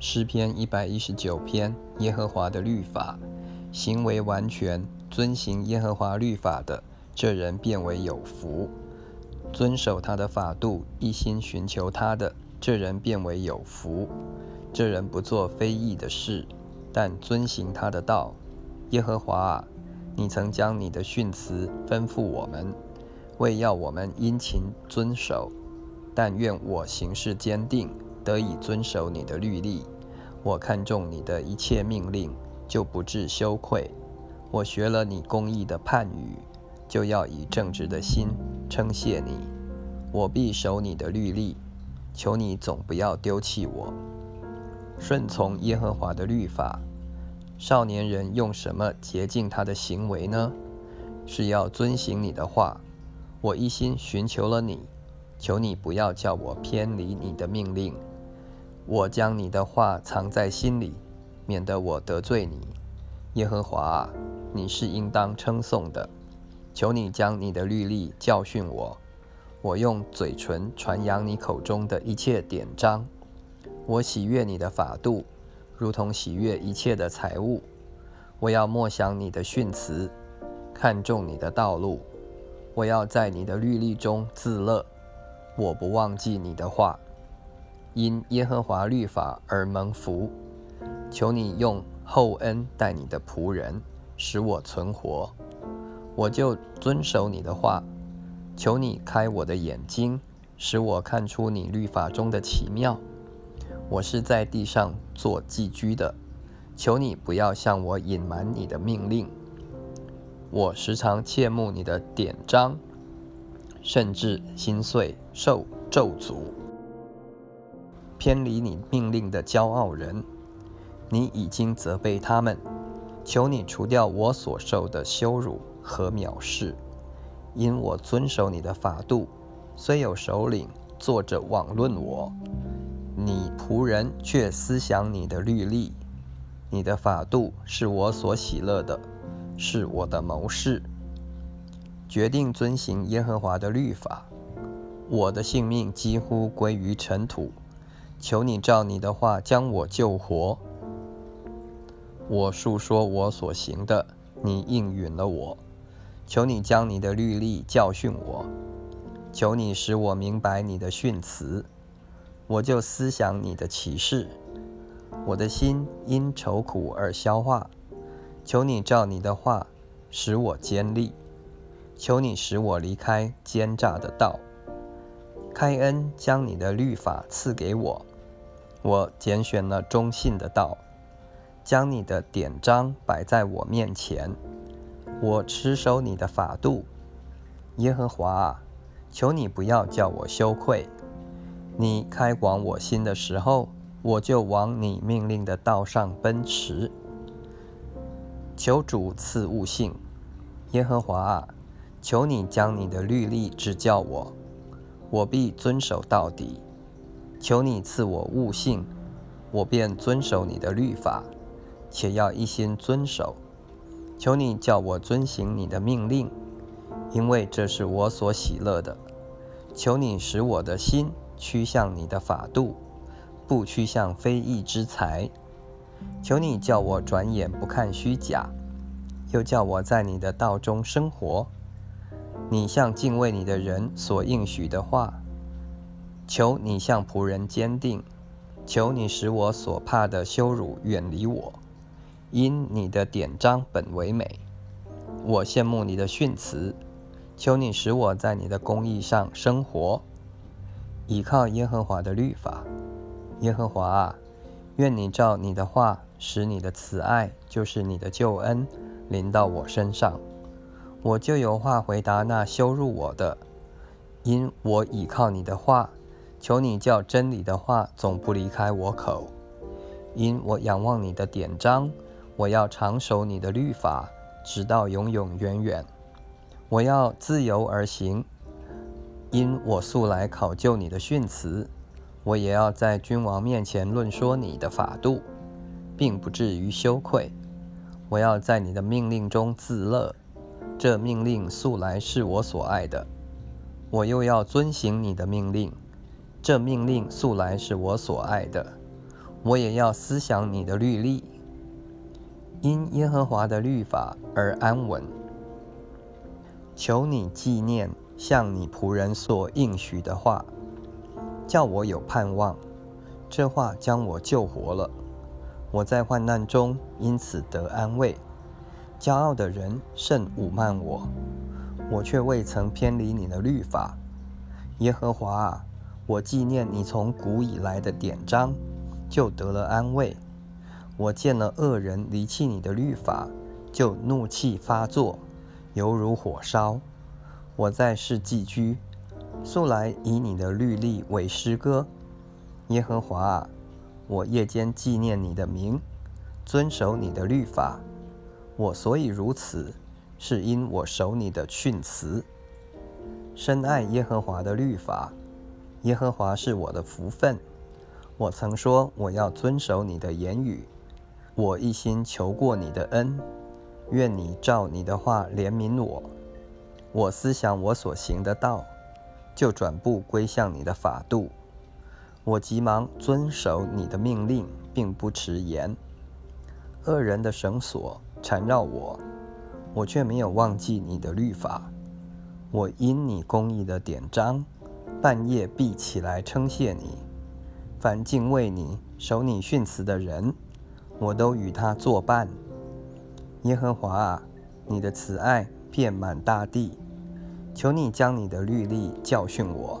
诗篇一百一十九篇，耶和华的律法，行为完全，遵行耶和华律法的，这人变为有福；遵守他的法度，一心寻求他的，这人变为有福。这人不做非义的事，但遵行他的道。耶和华啊，你曾将你的训词吩咐我们，为要我们殷勤遵守。但愿我行事坚定，得以遵守你的律例。我看重你的一切命令，就不致羞愧。我学了你公义的判语，就要以正直的心称谢你。我必守你的律例，求你总不要丢弃我。顺从耶和华的律法。少年人用什么洁净他的行为呢？是要遵行你的话。我一心寻求了你。求你不要叫我偏离你的命令，我将你的话藏在心里，免得我得罪你。耶和华啊，你是应当称颂的。求你将你的律例教训我，我用嘴唇传扬你口中的一切典章。我喜悦你的法度，如同喜悦一切的财物。我要默想你的训词，看重你的道路。我要在你的律例中自乐。我不忘记你的话，因耶和华律法而蒙福。求你用厚恩待你的仆人，使我存活，我就遵守你的话。求你开我的眼睛，使我看出你律法中的奇妙。我是在地上做寄居的，求你不要向我隐瞒你的命令。我时常切慕你的典章。甚至心碎受咒诅，偏离你命令的骄傲人，你已经责备他们，求你除掉我所受的羞辱和藐视，因我遵守你的法度，虽有首领坐着妄论我，你仆人却思想你的律例，你的法度是我所喜乐的，是我的谋士。决定遵行耶和华的律法，我的性命几乎归于尘土。求你照你的话将我救活。我述说我所行的，你应允了我。求你将你的律例教训我。求你使我明白你的训词，我就思想你的启示。我的心因愁苦而消化。求你照你的话使我坚立。求你使我离开奸诈的道，开恩将你的律法赐给我。我拣选了忠信的道，将你的典章摆在我面前。我持守你的法度，耶和华啊，求你不要叫我羞愧。你开广我心的时候，我就往你命令的道上奔驰。求主赐悟性，耶和华啊。求你将你的律例指教我，我必遵守到底。求你赐我悟性，我便遵守你的律法，且要一心遵守。求你叫我遵行你的命令，因为这是我所喜乐的。求你使我的心趋向你的法度，不趋向非义之财。求你叫我转眼不看虚假，又叫我在你的道中生活。你向敬畏你的人所应许的话，求你向仆人坚定，求你使我所怕的羞辱远离我，因你的典章本为美，我羡慕你的训词，求你使我在你的公义上生活，倚靠耶和华的律法。耶和华啊，愿你照你的话，使你的慈爱就是你的救恩临到我身上。我就有话回答那羞辱我的，因我倚靠你的话，求你叫真理的话总不离开我口。因我仰望你的典章，我要长守你的律法，直到永永远远。我要自由而行，因我素来考究你的训词，我也要在君王面前论说你的法度，并不至于羞愧。我要在你的命令中自乐。这命令素来是我所爱的，我又要遵行你的命令。这命令素来是我所爱的，我也要思想你的律例，因耶和华的律法而安稳。求你纪念向你仆人所应许的话，叫我有盼望。这话将我救活了，我在患难中因此得安慰。骄傲的人甚侮慢我，我却未曾偏离你的律法。耶和华啊，我纪念你从古以来的典章，就得了安慰。我见了恶人离弃你的律法，就怒气发作，犹如火烧。我在世寄居，素来以你的律例为诗歌。耶和华啊，我夜间纪念你的名，遵守你的律法。我所以如此，是因我守你的训词，深爱耶和华的律法。耶和华是我的福分。我曾说我要遵守你的言语，我一心求过你的恩，愿你照你的话怜悯我。我思想我所行的道，就转步归向你的法度。我急忙遵守你的命令，并不迟延。恶人的绳索缠绕我，我却没有忘记你的律法。我因你公义的典章，半夜必起来称谢你。凡敬畏你、守你训词的人，我都与他作伴。耶和华啊，你的慈爱遍满大地，求你将你的律例教训我。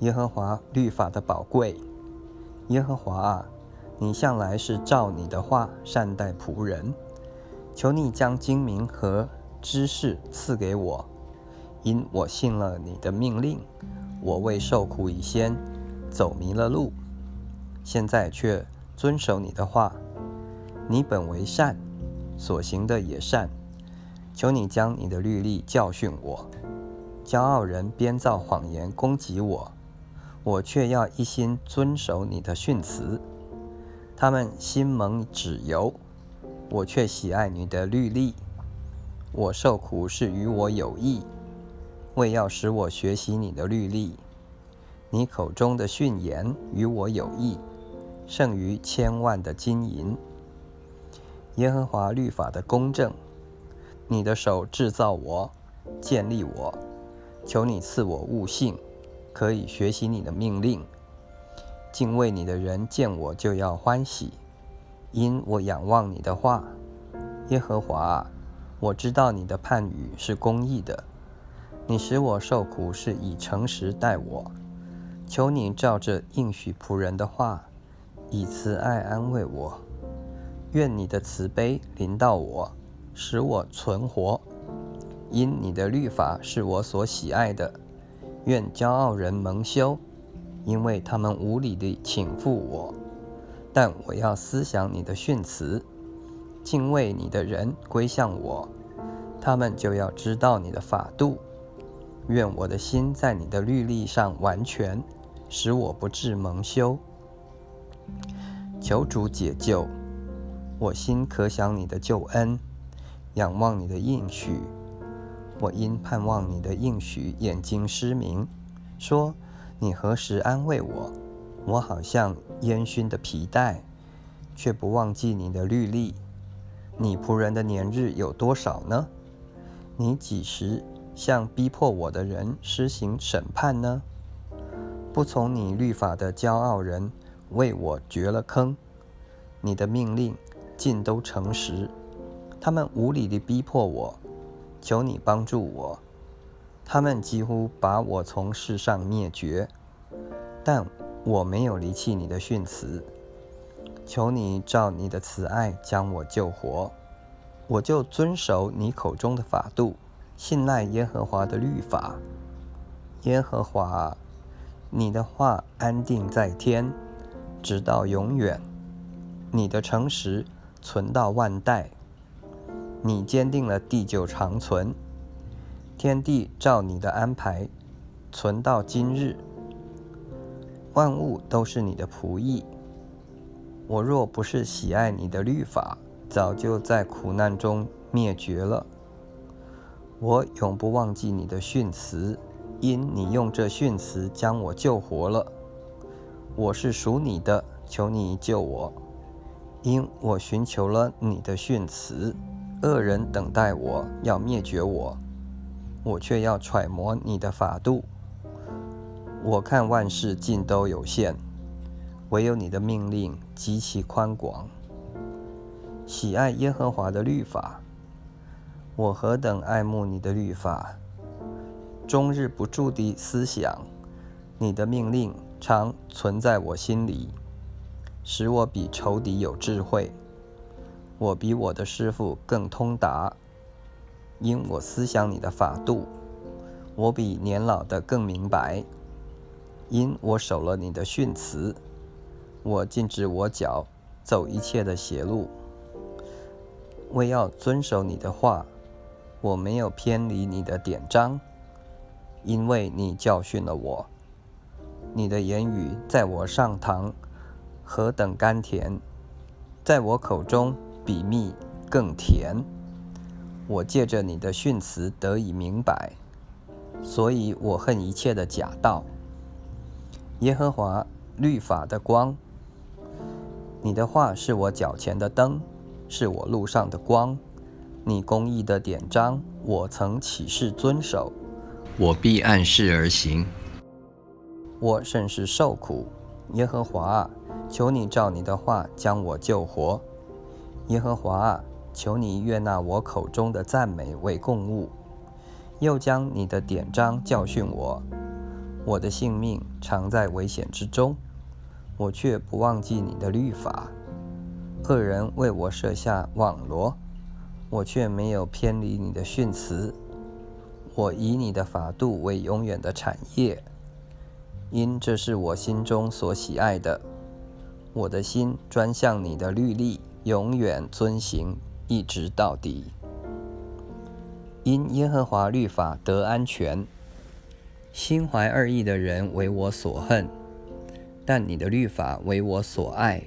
耶和华律法的宝贵，耶和华啊，你向来是照你的话善待仆人。求你将精明和知识赐给我，因我信了你的命令。我为受苦以先走迷了路，现在却遵守你的话。你本为善，所行的也善。求你将你的律例教训我。骄傲人编造谎言攻击我。我却要一心遵守你的训词，他们心蒙脂油，我却喜爱你的律例。我受苦是与我有益，为要使我学习你的律例。你口中的训言与我有益，胜于千万的金银。耶和华律法的公正，你的手制造我，建立我，求你赐我悟性。可以学习你的命令，敬畏你的人见我就要欢喜，因我仰望你的话。耶和华，我知道你的判语是公义的，你使我受苦是以诚实待我。求你照着应许仆人的话，以慈爱安慰我。愿你的慈悲临到我，使我存活，因你的律法是我所喜爱的。愿骄傲人蒙羞，因为他们无理地请负我。但我要思想你的训词，敬畏你的人归向我，他们就要知道你的法度。愿我的心在你的律例上完全，使我不致蒙羞。求主解救我心，可想你的救恩，仰望你的应许。我因盼望你的应许，眼睛失明，说：“你何时安慰我？我好像烟熏的皮带，却不忘记你的律例。你仆人的年日有多少呢？你几时向逼迫我的人施行审判呢？不从你律法的骄傲人为我掘了坑。你的命令尽都诚实，他们无理地逼迫我。”求你帮助我，他们几乎把我从世上灭绝，但我没有离弃你的训词。求你照你的慈爱将我救活，我就遵守你口中的法度，信赖耶和华的律法。耶和华，你的话安定在天，直到永远；你的诚实存到万代。你坚定了地久长存，天地照你的安排存到今日，万物都是你的仆役。我若不是喜爱你的律法，早就在苦难中灭绝了。我永不忘记你的训词，因你用这训词将我救活了。我是属你的，求你救我，因我寻求了你的训词。恶人等待我要灭绝我，我却要揣摩你的法度。我看万事尽都有限，唯有你的命令极其宽广。喜爱耶和华的律法，我何等爱慕你的律法！终日不住地思想，你的命令常存在我心里，使我比仇敌有智慧。我比我的师傅更通达，因我思想你的法度；我比年老的更明白，因我守了你的训词。我禁止我脚走一切的邪路，为要遵守你的话，我没有偏离你的典章。因为你教训了我，你的言语在我上堂何等甘甜，在我口中比蜜更甜。我借着你的训词得以明白，所以我恨一切的假道。耶和华律法的光，你的话是我脚前的灯，是我路上的光。你公义的典章，我曾起誓遵守。我必按事而行。我甚是受苦，耶和华啊，求你照你的话将我救活。耶和华啊，求你悦纳我口中的赞美为供物，又将你的典章教训我。我的性命常在危险之中，我却不忘记你的律法。恶人为我设下网罗，我却没有偏离你的训词。我以你的法度为永远的产业，因这是我心中所喜爱的。我的心专向你的律例，永远遵行，一直到底。因耶和华律法得安全，心怀二意的人为我所恨，但你的律法为我所爱。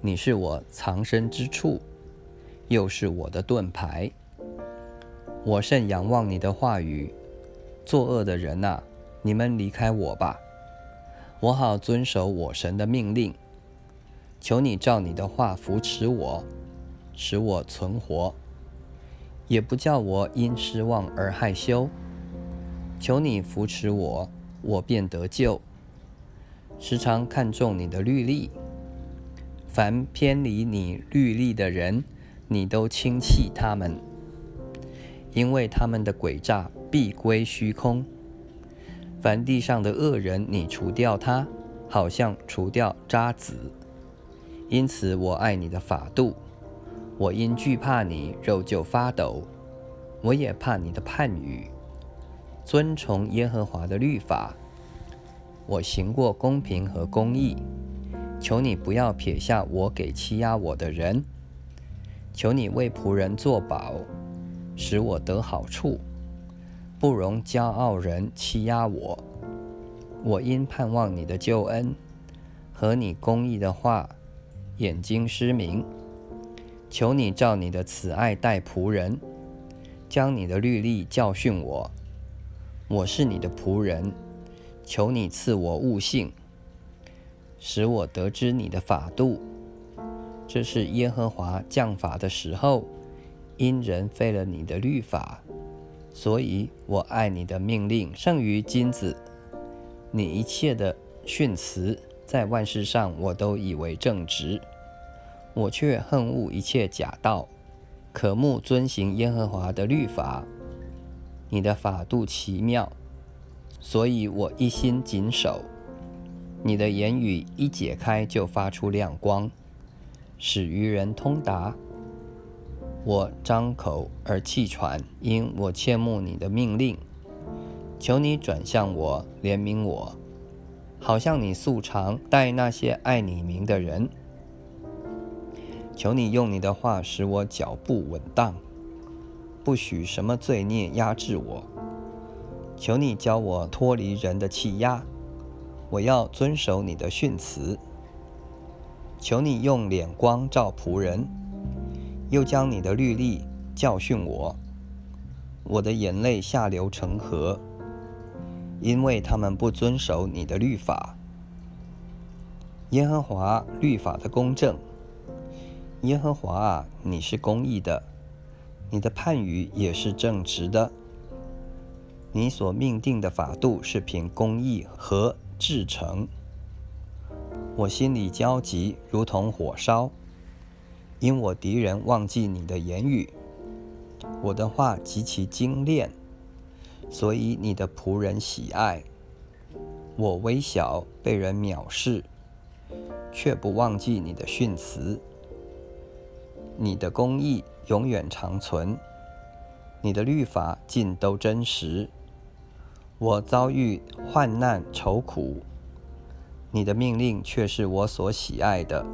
你是我藏身之处，又是我的盾牌。我甚仰望你的话语，作恶的人呐，你们离开我吧，我好遵守我神的命令。求你照你的话扶持我，使我存活，也不叫我因失望而害羞。求你扶持我，我便得救。时常看重你的律例，凡偏离你律例的人，你都轻弃他们。因为他们的诡诈必归虚空。凡地上的恶人，你除掉他，好像除掉渣滓。因此我爱你的法度。我因惧怕你，肉就发抖。我也怕你的判语。遵从耶和华的律法。我行过公平和公义。求你不要撇下我给欺压我的人。求你为仆人作保。使我得好处，不容骄傲人欺压我。我因盼望你的救恩和你公义的话，眼睛失明。求你照你的慈爱待仆人，将你的律例教训我。我是你的仆人，求你赐我悟性，使我得知你的法度。这是耶和华降法的时候。因人废了你的律法，所以我爱你的命令胜于金子。你一切的训词，在万事上我都以为正直，我却恨恶一切假道，渴慕遵行耶和华的律法。你的法度奇妙，所以我一心谨守。你的言语一解开，就发出亮光，使愚人通达。我张口而气喘，因我切慕你的命令。求你转向我，怜悯我，好像你素常待那些爱你名的人。求你用你的话使我脚步稳当，不许什么罪孽压制我。求你教我脱离人的气压，我要遵守你的训词。求你用脸光照仆人。又将你的律例教训我，我的眼泪下流成河，因为他们不遵守你的律法。耶和华律法的公正。耶和华啊，你是公义的，你的判语也是正直的。你所命定的法度是凭公义和至诚。我心里焦急，如同火烧，因我敌人忘记你的言语。我的话极其精炼，所以你的仆人喜爱。我微小，被人藐视，却不忘记你的训词。你的公义永远长存，你的律法尽都真实。我遭遇患难愁苦，你的命令却是我所喜爱的。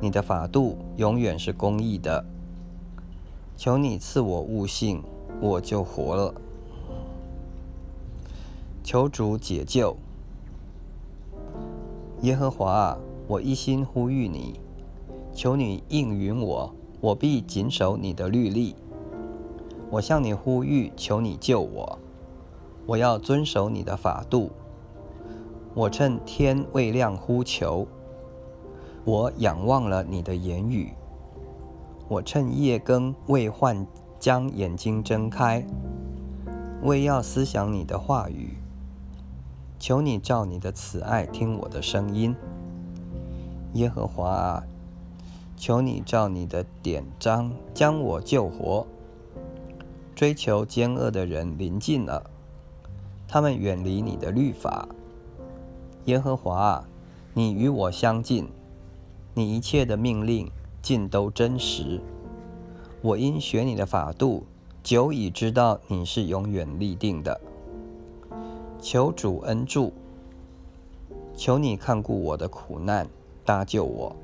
你的法度永远是公义的。求你赐我悟性，我就活了。求主解救，耶和华啊，我一心呼吁你。求你应允我，我必谨守你的律例。我向你呼吁，求你救我。我要遵守你的法度。我趁天未亮呼求，我仰望了你的言语。我趁夜更未换将眼睛睁开，为要思想你的话语。求你照你的慈爱听我的声音，耶和华啊。求你照你的典章将我救活。追求奸恶的人临近了，他们远离你的律法。耶和华啊，你与我相近，你一切的命令尽都真实。我因学你的法度，久已知道你是永远立定的。求主恩助，求你看顾我的苦难，搭救我。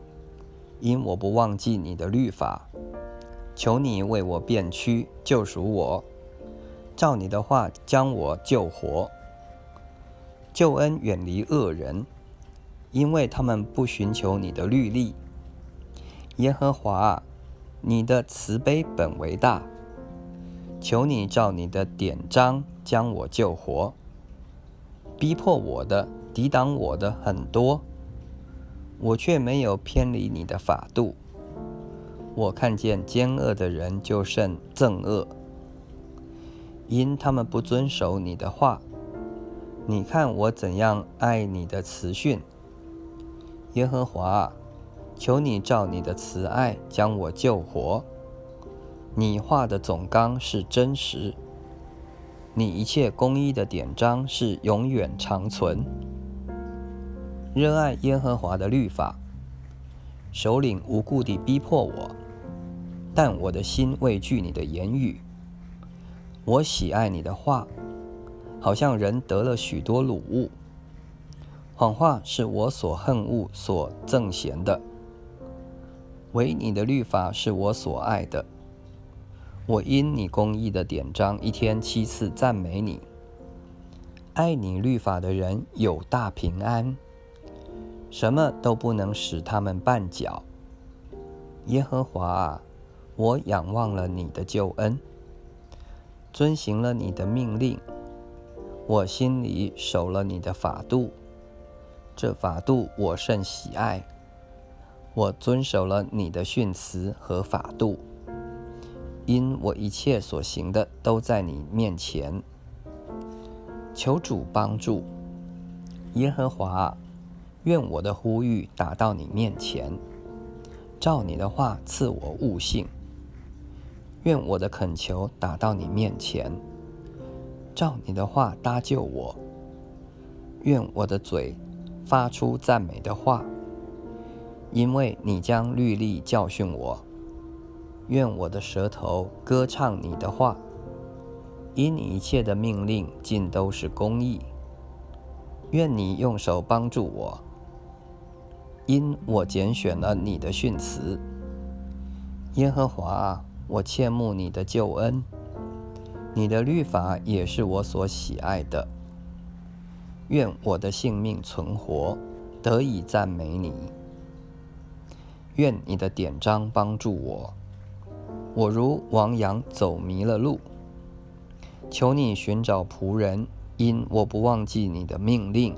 因我不忘记你的律法，求你为我变屈，救赎我，照你的话将我救活。救恩远离恶人，因为他们不寻求你的律例。耶和华，你的慈悲本为大，求你照你的典章将我救活。逼迫我的、抵挡我的很多。我却没有偏离你的法度。我看见奸恶的人就甚憎恶，因他们不遵守你的话。你看我怎样爱你的慈训，耶和华，求你照你的慈爱将我救活。你画的总纲是真实，你一切公义的典章是永远长存。热爱耶和华的律法，首领无故地逼迫我，但我的心畏惧你的言语。我喜爱你的话，好像人得了许多鲁物。谎话是我所恨恶、所憎嫌的，唯你的律法是我所爱的。我因你公义的典章，一天七次赞美你。爱你律法的人有大平安。什么都不能使他们绊脚。耶和华啊，我仰望了你的救恩，遵行了你的命令，我心里守了你的法度，这法度我甚喜爱。我遵守了你的训词和法度，因我一切所行的都在你面前。求主帮助，耶和华。愿我的呼吁打到你面前，照你的话赐我悟性；愿我的恳求打到你面前，照你的话搭救我；愿我的嘴发出赞美的话，因为你将律例教训我；愿我的舌头歌唱你的话，因你一切的命令尽都是公义；愿你用手帮助我。因我拣选了你的训词，耶和华啊，我切慕你的救恩，你的律法也是我所喜爱的。愿我的性命存活，得以赞美你。愿你的典章帮助我，我如亡羊走迷了路。求你寻找仆人，因我不忘记你的命令。